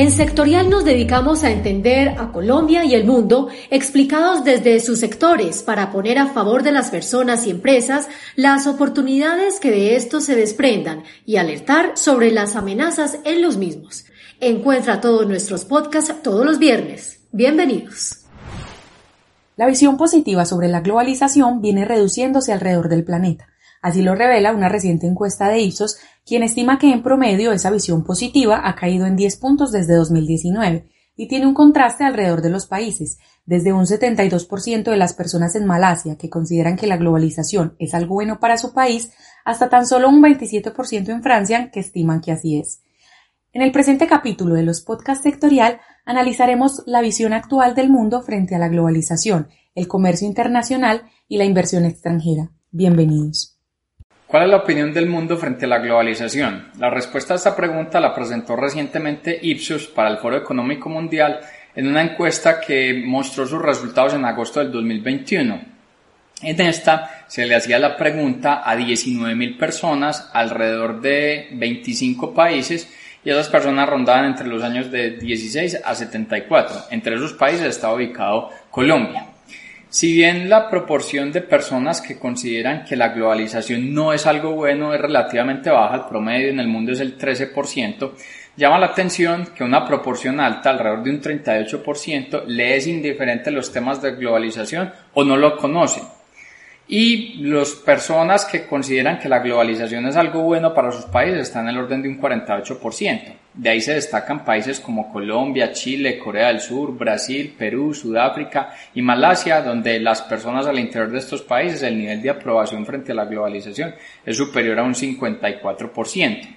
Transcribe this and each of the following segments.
En Sectorial nos dedicamos a entender a Colombia y el mundo explicados desde sus sectores para poner a favor de las personas y empresas las oportunidades que de esto se desprendan y alertar sobre las amenazas en los mismos. Encuentra todos nuestros podcasts todos los viernes. Bienvenidos. La visión positiva sobre la globalización viene reduciéndose alrededor del planeta. Así lo revela una reciente encuesta de Ipsos, quien estima que en promedio esa visión positiva ha caído en 10 puntos desde 2019 y tiene un contraste alrededor de los países, desde un 72% de las personas en Malasia que consideran que la globalización es algo bueno para su país, hasta tan solo un 27% en Francia que estiman que así es. En el presente capítulo de los podcasts sectorial analizaremos la visión actual del mundo frente a la globalización, el comercio internacional y la inversión extranjera. Bienvenidos. ¿Cuál es la opinión del mundo frente a la globalización? La respuesta a esta pregunta la presentó recientemente Ipsos para el Foro Económico Mundial en una encuesta que mostró sus resultados en agosto del 2021. En esta se le hacía la pregunta a 19.000 personas alrededor de 25 países y esas personas rondaban entre los años de 16 a 74. Entre esos países está ubicado Colombia. Si bien la proporción de personas que consideran que la globalización no es algo bueno es relativamente baja, el promedio en el mundo es el 13%, llama la atención que una proporción alta, alrededor de un 38%, le es indiferente los temas de globalización o no lo conoce y las personas que consideran que la globalización es algo bueno para sus países están en el orden de un 48%. De ahí se destacan países como Colombia, Chile, Corea del Sur, Brasil, Perú, Sudáfrica y Malasia, donde las personas al interior de estos países el nivel de aprobación frente a la globalización es superior a un 54%.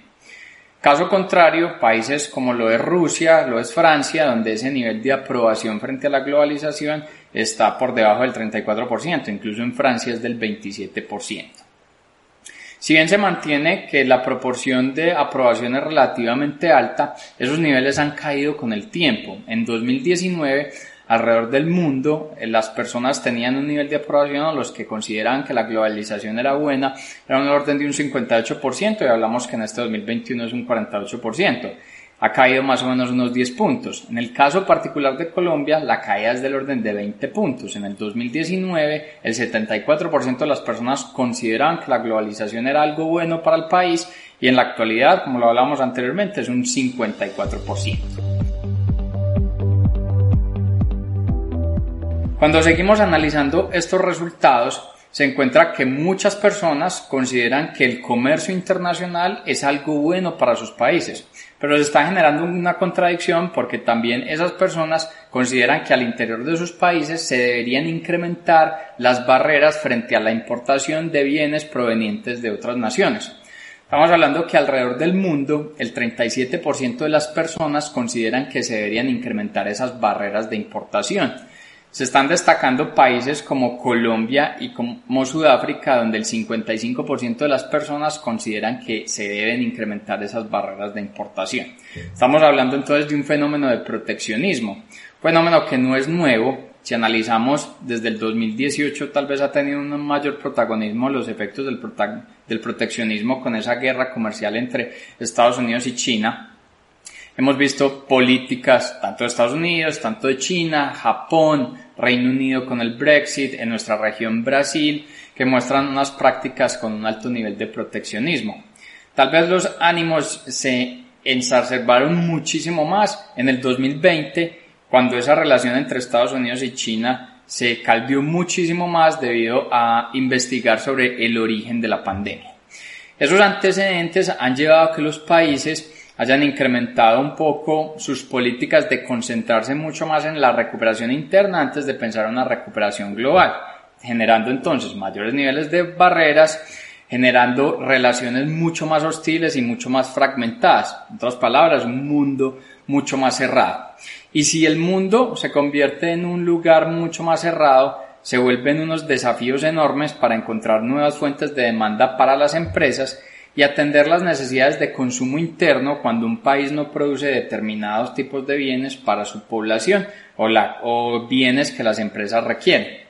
Caso contrario, países como lo es Rusia, lo es Francia, donde ese nivel de aprobación frente a la globalización está por debajo del 34%, incluso en Francia es del 27%. Si bien se mantiene que la proporción de aprobación es relativamente alta, esos niveles han caído con el tiempo. En 2019 alrededor del mundo eh, las personas tenían un nivel de aprobación los que consideraban que la globalización era buena, era un orden de un 58% y hablamos que en este 2021 es un 48%. Ha caído más o menos unos 10 puntos. En el caso particular de Colombia, la caída es del orden de 20 puntos. En el 2019, el 74% de las personas consideraban que la globalización era algo bueno para el país y en la actualidad, como lo hablamos anteriormente, es un 54%. Cuando seguimos analizando estos resultados, se encuentra que muchas personas consideran que el comercio internacional es algo bueno para sus países, pero se está generando una contradicción porque también esas personas consideran que al interior de sus países se deberían incrementar las barreras frente a la importación de bienes provenientes de otras naciones. Estamos hablando que alrededor del mundo el 37% de las personas consideran que se deberían incrementar esas barreras de importación se están destacando países como Colombia y como Sudáfrica, donde el 55% de las personas consideran que se deben incrementar esas barreras de importación. Estamos hablando entonces de un fenómeno de proteccionismo, fenómeno que no es nuevo. Si analizamos desde el 2018, tal vez ha tenido un mayor protagonismo los efectos del, del proteccionismo con esa guerra comercial entre Estados Unidos y China, Hemos visto políticas tanto de Estados Unidos, tanto de China, Japón, Reino Unido con el Brexit, en nuestra región Brasil, que muestran unas prácticas con un alto nivel de proteccionismo. Tal vez los ánimos se exacerbaron muchísimo más en el 2020, cuando esa relación entre Estados Unidos y China se calvió muchísimo más debido a investigar sobre el origen de la pandemia. Esos antecedentes han llevado a que los países hayan incrementado un poco sus políticas de concentrarse mucho más en la recuperación interna antes de pensar en una recuperación global, generando entonces mayores niveles de barreras, generando relaciones mucho más hostiles y mucho más fragmentadas. En otras palabras, un mundo mucho más cerrado. Y si el mundo se convierte en un lugar mucho más cerrado, se vuelven unos desafíos enormes para encontrar nuevas fuentes de demanda para las empresas y atender las necesidades de consumo interno cuando un país no produce determinados tipos de bienes para su población o, la, o bienes que las empresas requieren.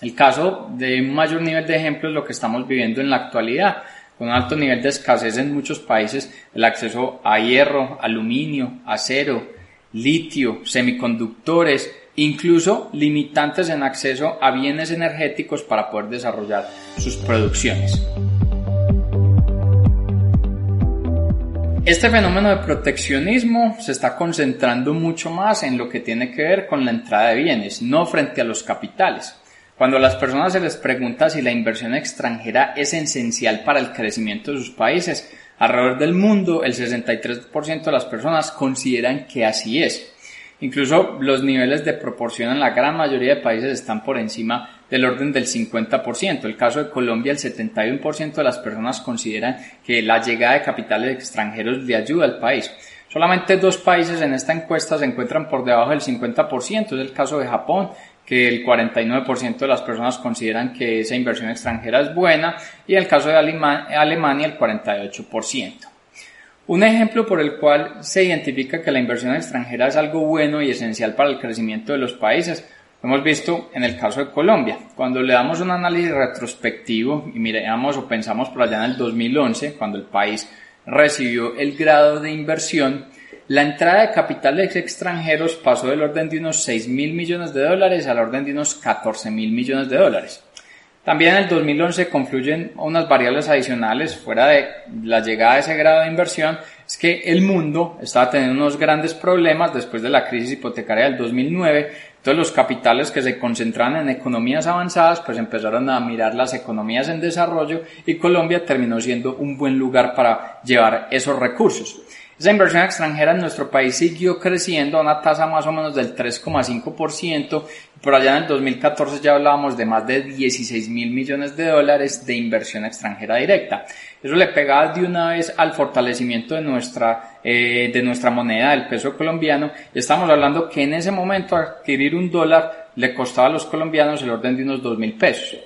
El caso de un mayor nivel de ejemplo es lo que estamos viviendo en la actualidad, con alto nivel de escasez en muchos países, el acceso a hierro, aluminio, acero, litio, semiconductores, incluso limitantes en acceso a bienes energéticos para poder desarrollar sus producciones. Este fenómeno de proteccionismo se está concentrando mucho más en lo que tiene que ver con la entrada de bienes, no frente a los capitales. Cuando a las personas se les pregunta si la inversión extranjera es esencial para el crecimiento de sus países, alrededor del mundo el 63% de las personas consideran que así es. Incluso los niveles de proporción en la gran mayoría de países están por encima del orden del 50%. El caso de Colombia, el 71% de las personas consideran que la llegada de capitales extranjeros le ayuda al país. Solamente dos países en esta encuesta se encuentran por debajo del 50%. Es el caso de Japón, que el 49% de las personas consideran que esa inversión extranjera es buena, y el caso de Alemania, el 48%. Un ejemplo por el cual se identifica que la inversión extranjera es algo bueno y esencial para el crecimiento de los países, lo hemos visto en el caso de Colombia. Cuando le damos un análisis retrospectivo y miramos o pensamos por allá en el 2011, cuando el país recibió el grado de inversión, la entrada de capitales extranjeros pasó del orden de unos 6 mil millones de dólares al orden de unos 14 mil millones de dólares. También en el 2011 confluyen unas variables adicionales fuera de la llegada de ese grado de inversión, es que el mundo estaba teniendo unos grandes problemas después de la crisis hipotecaria del 2009, entonces los capitales que se concentraban en economías avanzadas pues empezaron a mirar las economías en desarrollo y Colombia terminó siendo un buen lugar para llevar esos recursos. Esa inversión extranjera en nuestro país siguió creciendo a una tasa más o menos del 3,5%. Por allá en el 2014 ya hablábamos de más de 16 mil millones de dólares de inversión extranjera directa. Eso le pegaba de una vez al fortalecimiento de nuestra, eh, de nuestra moneda, del peso colombiano. Estamos hablando que en ese momento adquirir un dólar le costaba a los colombianos el orden de unos 2 mil pesos.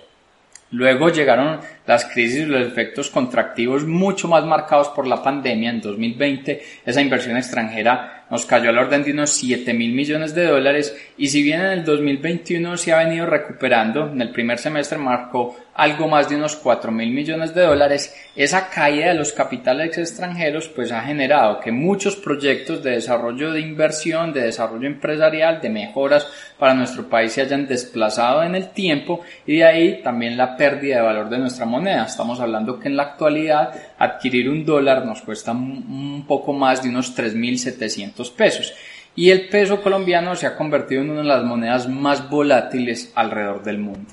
Luego llegaron las crisis y los efectos contractivos mucho más marcados por la pandemia. En 2020 esa inversión extranjera nos cayó al orden de unos 7 mil millones de dólares y si bien en el 2021 se ha venido recuperando, en el primer semestre marcó algo más de unos 4 mil millones de dólares, esa caída de los capitales extranjeros pues ha generado que muchos proyectos de desarrollo de inversión, de desarrollo empresarial, de mejoras para nuestro país se hayan desplazado en el tiempo y de ahí también la pérdida de valor de nuestra moneda. Estamos hablando que en la actualidad adquirir un dólar nos cuesta un poco más de unos 3.700 pesos y el peso colombiano se ha convertido en una de las monedas más volátiles alrededor del mundo.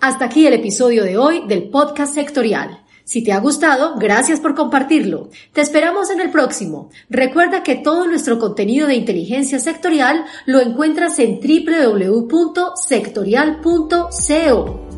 Hasta aquí el episodio de hoy del podcast sectorial. Si te ha gustado, gracias por compartirlo. Te esperamos en el próximo. Recuerda que todo nuestro contenido de inteligencia sectorial lo encuentras en www.sectorial.co.